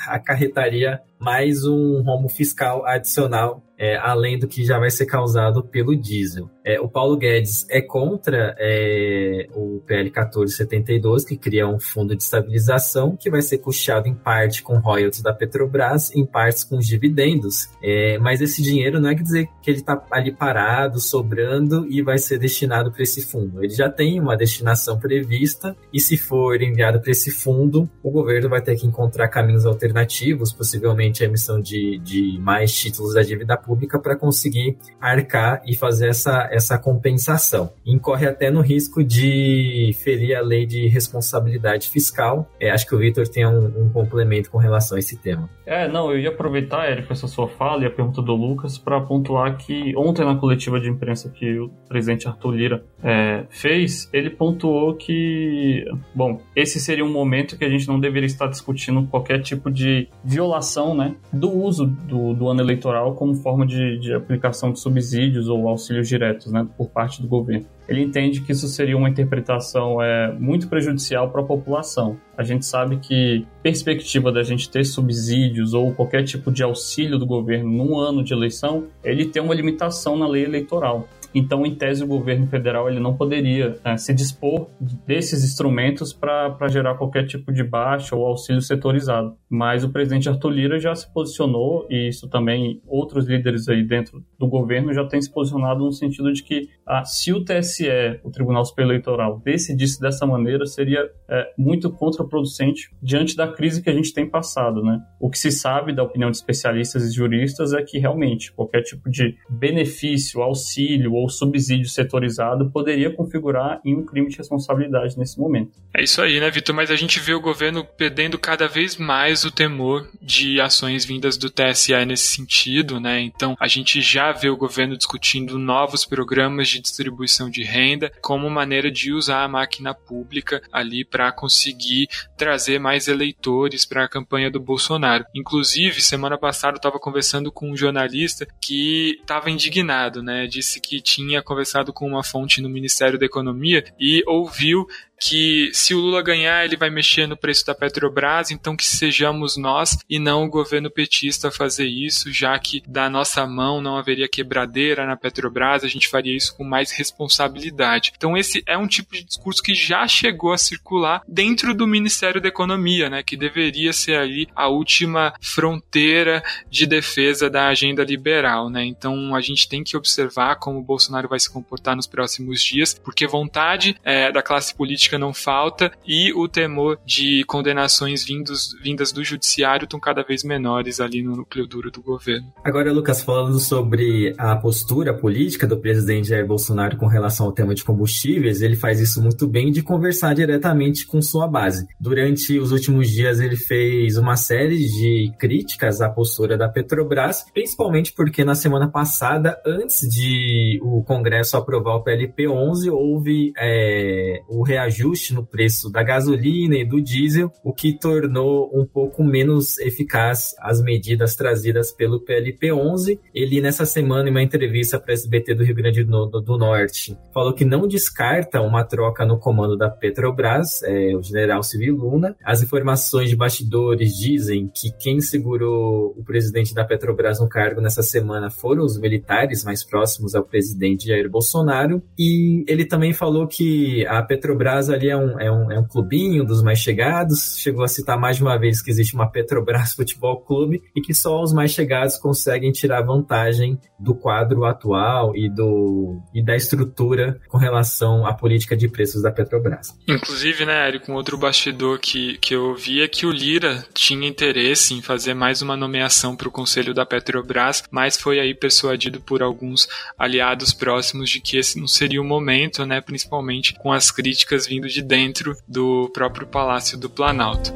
acarretaria mais um rombo fiscal adicional é, além do que já vai ser causado pelo diesel. É, o Paulo Guedes é contra é, o PL 1472, que cria um fundo de estabilização que vai ser custeado em parte com royalties da Petrobras, em partes com os dividendos. É, mas esse dinheiro não é quer dizer que ele está ali parado, sobrando e vai ser destinado para esse fundo. Ele já tem uma destinação prevista e se for enviado para esse fundo, o governo vai ter que encontrar caminhos alternativos, possivelmente a emissão de, de mais títulos da dívida pública pública para conseguir arcar e fazer essa, essa compensação. Incorre até no risco de ferir a lei de responsabilidade fiscal. É, acho que o Vitor tem um, um, complemento com relação a esse tema. É, não, eu ia aproveitar, Érico, essa sua fala e a pergunta do Lucas para pontuar que ontem na coletiva de imprensa que o presidente Arthur Lira é, fez, ele pontuou que, bom, esse seria um momento que a gente não deveria estar discutindo qualquer tipo de violação né, do uso do, do ano eleitoral como forma de, de aplicação de subsídios ou auxílios diretos né, por parte do governo ele entende que isso seria uma interpretação é, muito prejudicial para a população. A gente sabe que perspectiva da gente ter subsídios ou qualquer tipo de auxílio do governo num ano de eleição, ele tem uma limitação na lei eleitoral. Então, em tese, o governo federal ele não poderia né, se dispor desses instrumentos para gerar qualquer tipo de baixa ou auxílio setorizado. Mas o presidente Arthur Lira já se posicionou, e isso também outros líderes aí dentro do governo já têm se posicionado no sentido de que ah, se o TSE, o Tribunal Superior Eleitoral, decidisse dessa maneira, seria é, muito contraproducente diante da crise que a gente tem passado. Né? O que se sabe da opinião de especialistas e juristas é que realmente qualquer tipo de benefício, auxílio ou subsídio setorizado poderia configurar em um crime de responsabilidade nesse momento. É isso aí, né, Vitor? Mas a gente vê o governo perdendo cada vez mais o temor de ações vindas do TSE nesse sentido, né? Então a gente já vê o governo discutindo novos programas de distribuição de renda como maneira de usar a máquina pública ali para conseguir trazer mais eleitores para a campanha do Bolsonaro. Inclusive, semana passada eu estava conversando com um jornalista que estava indignado, né? Disse que tinha conversado com uma fonte no Ministério da Economia e ouviu que se o Lula ganhar, ele vai mexer no preço da Petrobras, então que sejamos nós e não o governo petista fazer isso, já que da nossa mão não haveria quebradeira na Petrobras, a gente faria isso com mais responsabilidade. Então esse é um tipo de discurso que já chegou a circular dentro do Ministério da Economia, né, que deveria ser ali a última fronteira de defesa da agenda liberal, né? Então a gente tem que observar como o Bolsonaro vai se comportar nos próximos dias, porque vontade é, da classe política política não falta e o temor de condenações vindos, vindas do judiciário estão cada vez menores ali no núcleo duro do governo. Agora, Lucas, falando sobre a postura política do presidente Jair Bolsonaro com relação ao tema de combustíveis, ele faz isso muito bem de conversar diretamente com sua base. Durante os últimos dias, ele fez uma série de críticas à postura da Petrobras, principalmente porque na semana passada, antes de o Congresso aprovar o PLP 11, houve é, o reajuste reajuste no preço da gasolina e do diesel, o que tornou um pouco menos eficaz as medidas trazidas pelo PLP 11. Ele, nessa semana, em uma entrevista para a SBT do Rio Grande do, do, Norte, falou que não descarta uma troca no comando da Petrobras, é, o general Civil Luna. As informações de bastidores dizem que quem segurou o presidente da Petrobras no cargo nessa semana foram os militares mais próximos ao presidente Jair Bolsonaro. E ele também falou que a Petrobras ali é um, é, um, é um clubinho dos mais chegados. Chegou a citar mais de uma vez que existe uma Petrobras [LAUGHS] Futebol Clube e que só os mais chegados conseguem tirar vantagem do quadro atual e, do, e da estrutura com relação à política de preços da Petrobras. Inclusive, né, Érico, um outro bastidor que, que eu ouvi é que o Lira tinha interesse em fazer mais uma nomeação para o conselho da Petrobras, mas foi aí persuadido por alguns aliados próximos de que esse não seria o momento, né, principalmente com as críticas vindo de dentro do próprio Palácio do Planalto.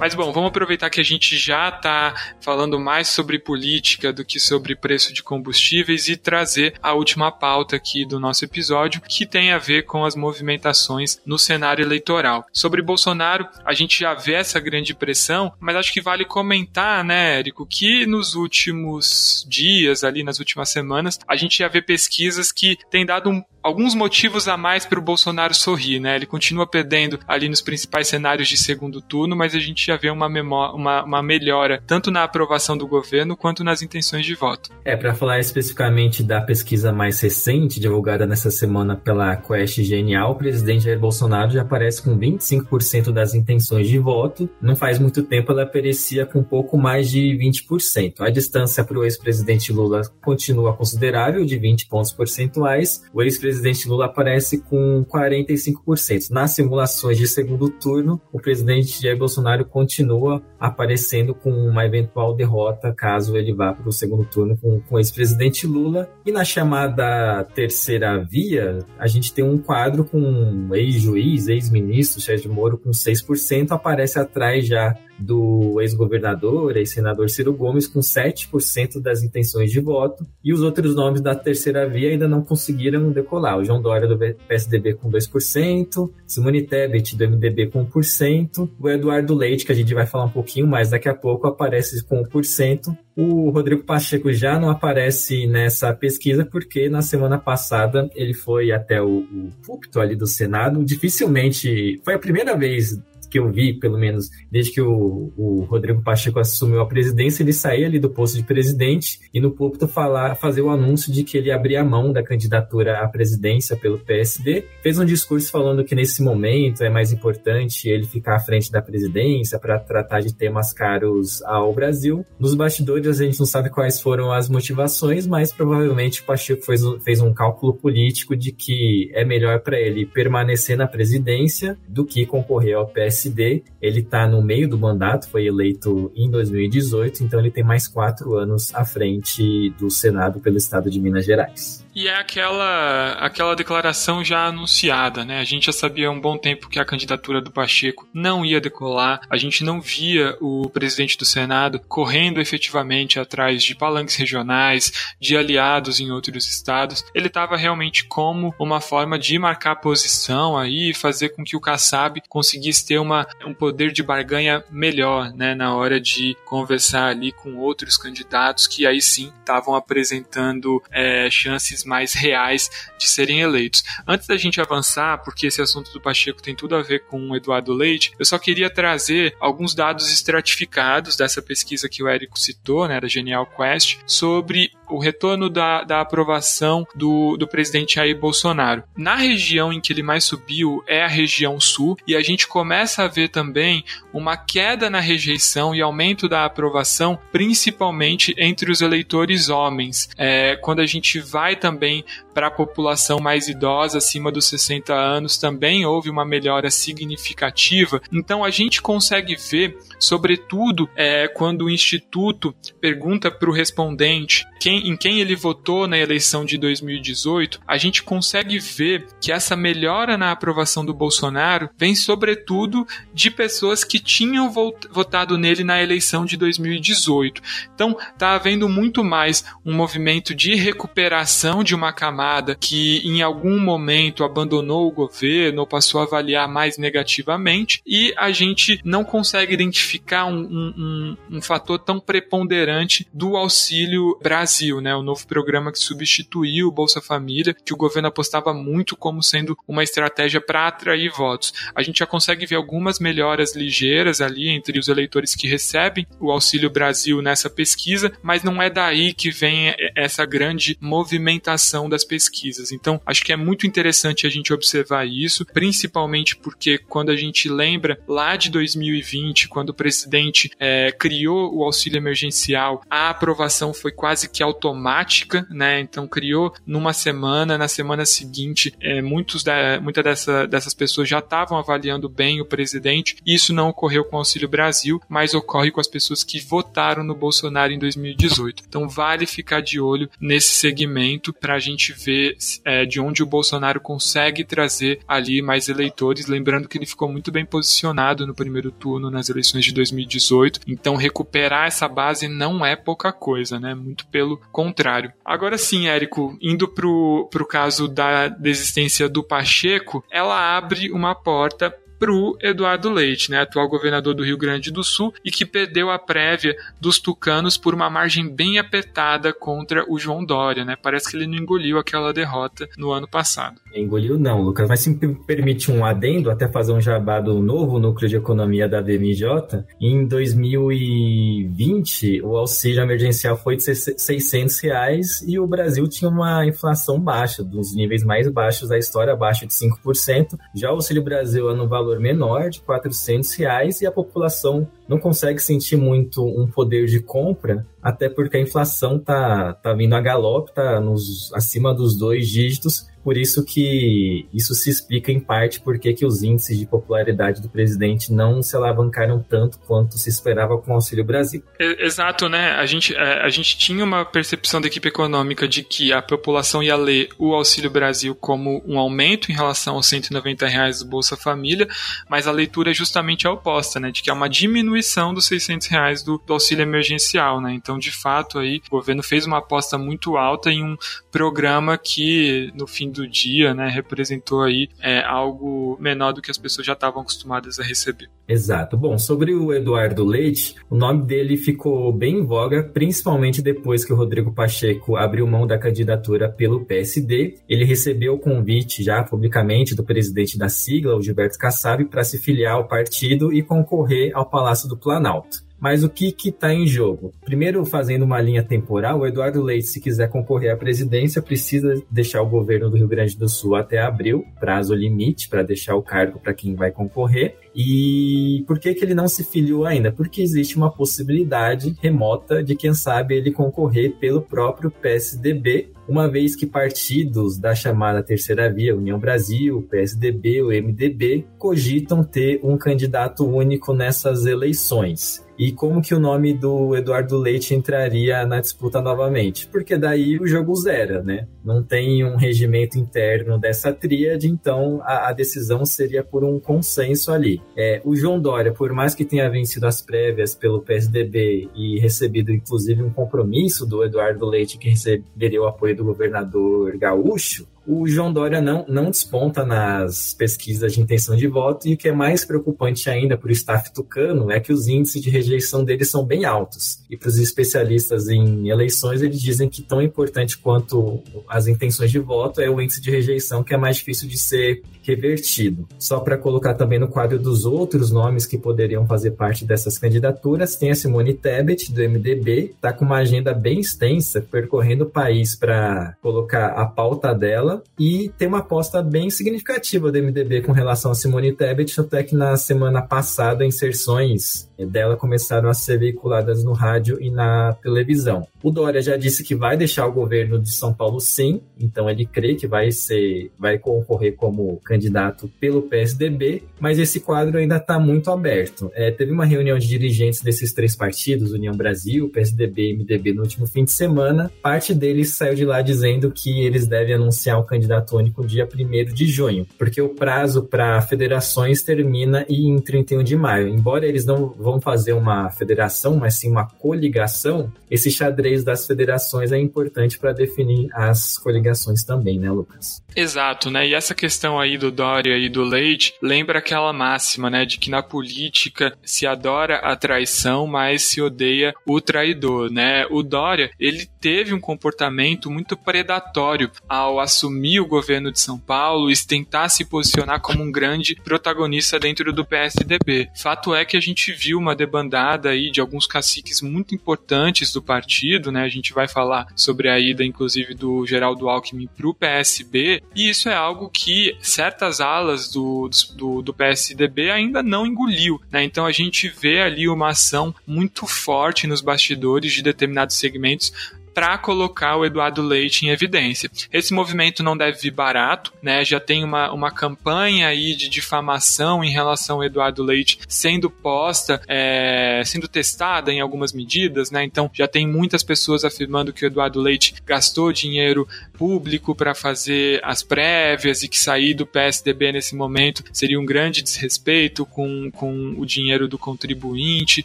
Mas bom, vamos aproveitar que a gente já está falando mais sobre política do que sobre preço de combustíveis e trazer a última pauta aqui do nosso episódio, que tem a ver com as movimentações no cenário eleitoral. Sobre Bolsonaro, a gente já vê essa grande pressão, mas acho que vale comentar, né, Érico, que nos últimos dias, ali nas últimas semanas, a gente já vê pesquisas que têm dado um alguns motivos a mais para o Bolsonaro sorrir, né? Ele continua perdendo ali nos principais cenários de segundo turno, mas a gente já vê uma, uma, uma melhora tanto na aprovação do governo quanto nas intenções de voto. É, para falar especificamente da pesquisa mais recente, divulgada nessa semana pela Quest Genial, o presidente Jair Bolsonaro já aparece com 25% das intenções de voto. Não faz muito tempo ela aparecia com pouco mais de 20%. A distância para o ex-presidente Lula continua considerável, de 20 pontos percentuais. O ex presidente Lula aparece com 45%. Nas simulações de segundo turno, o presidente Jair Bolsonaro continua aparecendo com uma eventual derrota caso ele vá para o segundo turno com, com o ex-presidente Lula. E na chamada terceira via, a gente tem um quadro com um ex-juiz, ex-ministro Sérgio Moro com 6%, aparece atrás já do ex-governador, ex-senador Ciro Gomes, com 7% das intenções de voto, e os outros nomes da terceira via ainda não conseguiram decolar. O João Dória do PSDB com 2%, Simone Tebet do MDB com 1%, o Eduardo Leite, que a gente vai falar um pouquinho mais daqui a pouco, aparece com 1%. O Rodrigo Pacheco já não aparece nessa pesquisa porque na semana passada ele foi até o, o púlpito ali do Senado. Dificilmente foi a primeira vez que eu vi, pelo menos, desde que o, o Rodrigo Pacheco assumiu a presidência, ele saía ali do posto de presidente e no púlpito falar, fazer o anúncio de que ele abria mão da candidatura à presidência pelo PSD. Fez um discurso falando que nesse momento é mais importante ele ficar à frente da presidência para tratar de temas caros ao Brasil. Nos bastidores a gente não sabe quais foram as motivações, mas provavelmente o Pacheco fez, fez um cálculo político de que é melhor para ele permanecer na presidência do que concorrer ao PSD PSD, ele está no meio do mandato, foi eleito em 2018, então ele tem mais quatro anos à frente do Senado pelo estado de Minas Gerais. E é aquela, aquela declaração já anunciada, né? A gente já sabia há um bom tempo que a candidatura do Pacheco não ia decolar, a gente não via o presidente do Senado correndo efetivamente atrás de palanques regionais, de aliados em outros estados. Ele estava realmente como uma forma de marcar posição aí, fazer com que o Kassab conseguisse ter uma, um poder de barganha melhor, né? Na hora de conversar ali com outros candidatos que aí sim estavam apresentando é, chances chances mais reais de serem eleitos. Antes da gente avançar, porque esse assunto do Pacheco tem tudo a ver com o Eduardo Leite, eu só queria trazer alguns dados estratificados dessa pesquisa que o Érico citou, né, da Genial Quest, sobre o retorno da, da aprovação do, do presidente Jair Bolsonaro. Na região em que ele mais subiu é a região sul, e a gente começa a ver também uma queda na rejeição e aumento da aprovação, principalmente entre os eleitores homens. É, quando a gente vai também para a população mais idosa, acima dos 60 anos, também houve uma melhora significativa. Então a gente consegue ver, sobretudo é, quando o Instituto pergunta para o respondente quem, em quem ele votou na eleição de 2018, a gente consegue ver que essa melhora na aprovação do Bolsonaro vem sobretudo de pessoas que tinham votado nele na eleição de 2018. Então está havendo muito mais um movimento de recuperação de uma camada que em algum momento abandonou o governo ou passou a avaliar mais negativamente e a gente não consegue identificar um, um, um fator tão preponderante do Auxílio Brasil, né? O novo programa que substituiu o Bolsa Família, que o governo apostava muito como sendo uma estratégia para atrair votos. A gente já consegue ver algumas melhoras ligeiras ali entre os eleitores que recebem o Auxílio Brasil nessa pesquisa, mas não é daí que vem essa grande movimentação das pesquisas. Então, acho que é muito interessante a gente observar isso, principalmente porque quando a gente lembra lá de 2020, quando o presidente é, criou o auxílio emergencial, a aprovação foi quase que automática, né? Então, criou numa semana, na semana seguinte, é, muitos da, muitas dessa, dessas pessoas já estavam avaliando bem o presidente. Isso não ocorreu com o Auxílio Brasil, mas ocorre com as pessoas que votaram no Bolsonaro em 2018. Então, vale ficar de olho nesse segmento para a gente ver é, de onde o Bolsonaro consegue trazer ali mais eleitores. Lembrando que ele ficou muito bem posicionado no primeiro turno nas eleições de 2018. Então, recuperar essa base não é pouca coisa, né? Muito pelo contrário. Agora sim, Érico, indo pro, pro caso da desistência do Pacheco, ela abre uma porta para o Eduardo Leite, né, atual governador do Rio Grande do Sul, e que perdeu a prévia dos tucanos por uma margem bem apertada contra o João Dória. Né? Parece que ele não engoliu aquela derrota no ano passado. Engoliu não, Lucas. Mas se me permite um adendo, até fazer um jabá do novo núcleo de economia da VMJ, em 2020 o auxílio emergencial foi de 600 reais e o Brasil tinha uma inflação baixa, dos níveis mais baixos da história, abaixo de 5%. Já o Auxílio Brasil é no valor valor menor de 400 reais e a população não consegue sentir muito um poder de compra até porque a inflação tá, tá vindo a galope, tá nos, acima dos dois dígitos, por isso que isso se explica em parte porque que os índices de popularidade do presidente não se alavancaram tanto quanto se esperava com o Auxílio Brasil. Exato, né? A gente, é, a gente tinha uma percepção da equipe econômica de que a população ia ler o Auxílio Brasil como um aumento em relação aos 190 reais do Bolsa Família, mas a leitura é justamente a oposta, né? De que é uma diminuição dos 600 reais do, do auxílio emergencial, né? Então, de fato, aí o governo fez uma aposta muito alta em um programa que, no fim do dia, né, representou aí é, algo menor do que as pessoas já estavam acostumadas a receber. Exato. Bom, sobre o Eduardo Leite, o nome dele ficou bem em voga, principalmente depois que o Rodrigo Pacheco abriu mão da candidatura pelo PSD. Ele recebeu o convite já publicamente do presidente da sigla, o Gilberto Kassab, para se filiar ao partido e concorrer ao Palácio do Planalto. Mas o que está em jogo? Primeiro, fazendo uma linha temporal, o Eduardo Leite, se quiser concorrer à presidência, precisa deixar o governo do Rio Grande do Sul até abril, prazo limite para deixar o cargo para quem vai concorrer. E por que, que ele não se filiou ainda? Porque existe uma possibilidade remota de, quem sabe, ele concorrer pelo próprio PSDB, uma vez que partidos da chamada Terceira Via, União Brasil, PSDB, o MDB, cogitam ter um candidato único nessas eleições. E como que o nome do Eduardo Leite entraria na disputa novamente? Porque daí o jogo zera, né? Não tem um regimento interno dessa tríade, então a, a decisão seria por um consenso ali. É, o João Dória, por mais que tenha vencido as prévias pelo PSDB e recebido inclusive um compromisso do Eduardo Leite que receberia o apoio do governador gaúcho, o João Dória não, não desponta nas pesquisas de intenção de voto e o que é mais preocupante ainda para o staff tucano é que os índices de rejeição dele são bem altos. E para os especialistas em eleições, eles dizem que tão importante quanto as intenções de voto é o índice de rejeição, que é mais difícil de ser revertido. Só para colocar também no quadro dos outros nomes que poderiam fazer parte dessas candidaturas, tem a Simone Tebet, do MDB, está com uma agenda bem extensa, percorrendo o país para colocar a pauta dela e tem uma aposta bem significativa do MDB com relação a Simone Tebet, até que na semana passada inserções dela começaram a ser veiculadas no rádio e na televisão. O Dória já disse que vai deixar o governo de São Paulo sim, então ele crê que vai ser, vai concorrer como candidato pelo PSDB, mas esse quadro ainda está muito aberto. É, teve uma reunião de dirigentes desses três partidos, União Brasil, PSDB e MDB, no último fim de semana. Parte deles saiu de lá dizendo que eles devem anunciar o candidato único dia 1 de junho, porque o prazo para federações termina em 31 de maio. Embora eles não vão fazer uma federação, mas sim uma coligação, esse xadrez das federações é importante para definir as coligações também, né, Lucas? Exato, né? E essa questão aí do Dória e do Leite lembra aquela máxima, né, de que na política se adora a traição, mas se odeia o traidor, né? O Dória, ele teve um comportamento muito predatório ao assumir o governo de São Paulo e tentar se posicionar como um grande protagonista dentro do PSDB. Fato é que a gente viu uma debandada aí de alguns caciques muito importantes do partido, né? A gente vai falar sobre a ida, inclusive, do Geraldo Alckmin para o PSB, e isso é algo que certas alas do, do, do PSDB ainda não engoliu, né? Então a gente vê ali uma ação muito forte nos bastidores de determinados segmentos para colocar o Eduardo Leite em evidência. Esse movimento não deve vir barato, né? Já tem uma, uma campanha aí de difamação em relação ao Eduardo Leite sendo posta, é, sendo testada em algumas medidas, né? Então já tem muitas pessoas afirmando que o Eduardo Leite gastou dinheiro público para fazer as prévias e que sair do PSDB nesse momento seria um grande desrespeito com, com o dinheiro do contribuinte.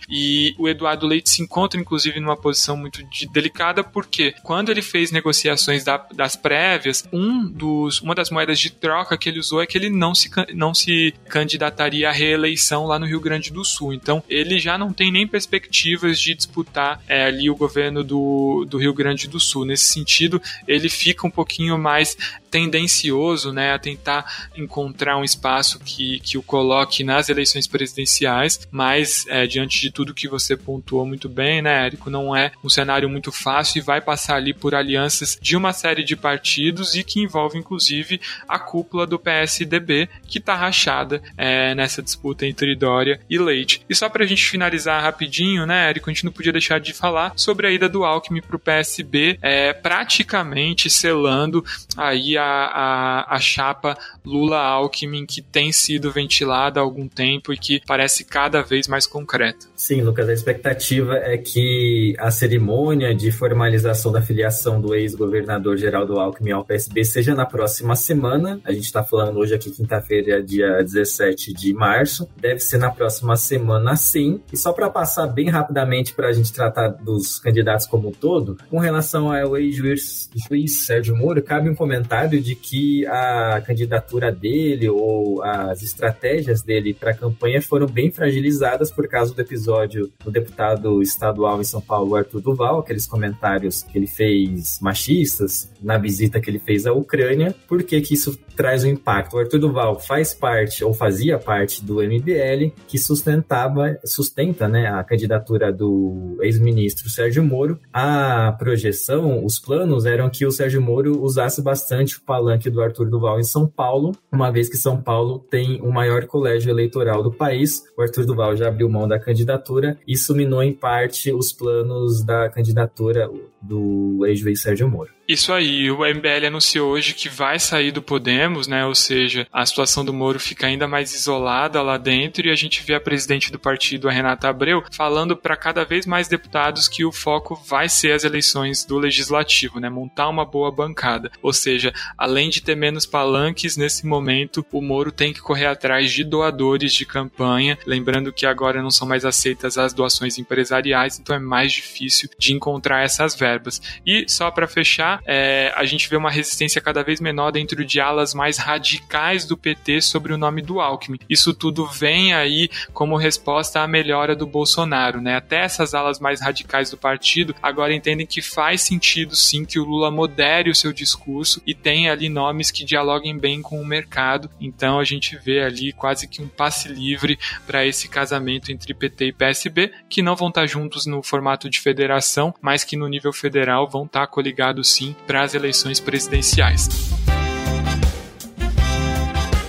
E o Eduardo Leite se encontra, inclusive, numa posição muito de, delicada porque quando ele fez negociações da, das prévias, um dos, uma das moedas de troca que ele usou é que ele não se, não se candidataria à reeleição lá no Rio Grande do Sul. Então, ele já não tem nem perspectivas de disputar é, ali o governo do, do Rio Grande do Sul. Nesse sentido, ele fica um pouquinho mais tendencioso né, a tentar encontrar um espaço que, que o coloque nas eleições presidenciais, mas é, diante de tudo que você pontuou muito bem, né, Érico, não é um cenário muito fácil e vai passar ali por alianças de uma série de partidos e que envolve inclusive a cúpula do PSDB, que está rachada é, nessa disputa entre Dória e Leite. E só para a gente finalizar rapidinho, né, Érico, a gente não podia deixar de falar sobre a ida do Alckmin para o PSB, é, praticamente selando aí a, a, a chapa Lula-Alckmin que tem sido ventilada há algum tempo e que parece cada vez mais concreta. Sim, Lucas, a expectativa é que a cerimônia de formalização da filiação do ex-governador Geraldo Alckmin ao PSB seja na próxima semana. A gente está falando hoje aqui, quinta-feira, dia 17 de março. Deve ser na próxima semana, sim. E só para passar bem rapidamente para a gente tratar dos candidatos como um todo, com relação ao ex-juiz juiz Sérgio Moro, cabe um comentário de que a candidatura dele ou as estratégias dele para a campanha foram bem fragilizadas por causa do episódio do deputado estadual em São Paulo, Arthur Duval, aqueles comentários que ele fez machistas na visita que ele fez à Ucrânia. Por que, que isso traz um impacto? O Arthur Duval faz parte ou fazia parte do MBL que sustentava, sustenta né, a candidatura do ex-ministro Sérgio Moro. A projeção, os planos eram que o Sérgio Moro usasse bastante o palanque do Arthur Duval em São Paulo, uma vez que São Paulo tem o maior colégio eleitoral do país. O Arthur Duval já abriu mão da candidatura. Isso minou em parte os planos da candidatura do ex-juiz Sérgio Moro. Isso aí, o MBL anunciou hoje que vai sair do Podemos, né? Ou seja, a situação do Moro fica ainda mais isolada lá dentro e a gente vê a presidente do partido, a Renata Abreu, falando para cada vez mais deputados que o foco vai ser as eleições do legislativo, né? Montar uma boa bancada. Ou seja, além de ter menos palanques nesse momento, o Moro tem que correr atrás de doadores de campanha, lembrando que agora não são mais aceitas as doações empresariais, então é mais difícil de encontrar essas verbas. E só para fechar, é, a gente vê uma resistência cada vez menor dentro de alas mais radicais do PT sobre o nome do Alckmin. Isso tudo vem aí como resposta à melhora do Bolsonaro, né? Até essas alas mais radicais do partido agora entendem que faz sentido sim que o Lula modere o seu discurso e tenha ali nomes que dialoguem bem com o mercado. Então a gente vê ali quase que um passe livre para esse casamento entre PT e PSB, que não vão estar juntos no formato de federação, mas que no nível federal vão estar coligados sim para as eleições presidenciais.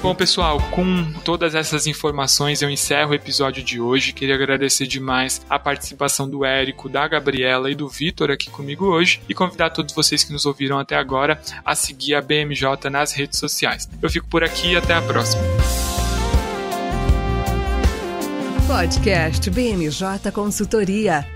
Bom, pessoal, com todas essas informações eu encerro o episódio de hoje. Queria agradecer demais a participação do Érico, da Gabriela e do Vitor aqui comigo hoje e convidar todos vocês que nos ouviram até agora a seguir a BMJ nas redes sociais. Eu fico por aqui e até a próxima. Podcast BMJ Consultoria.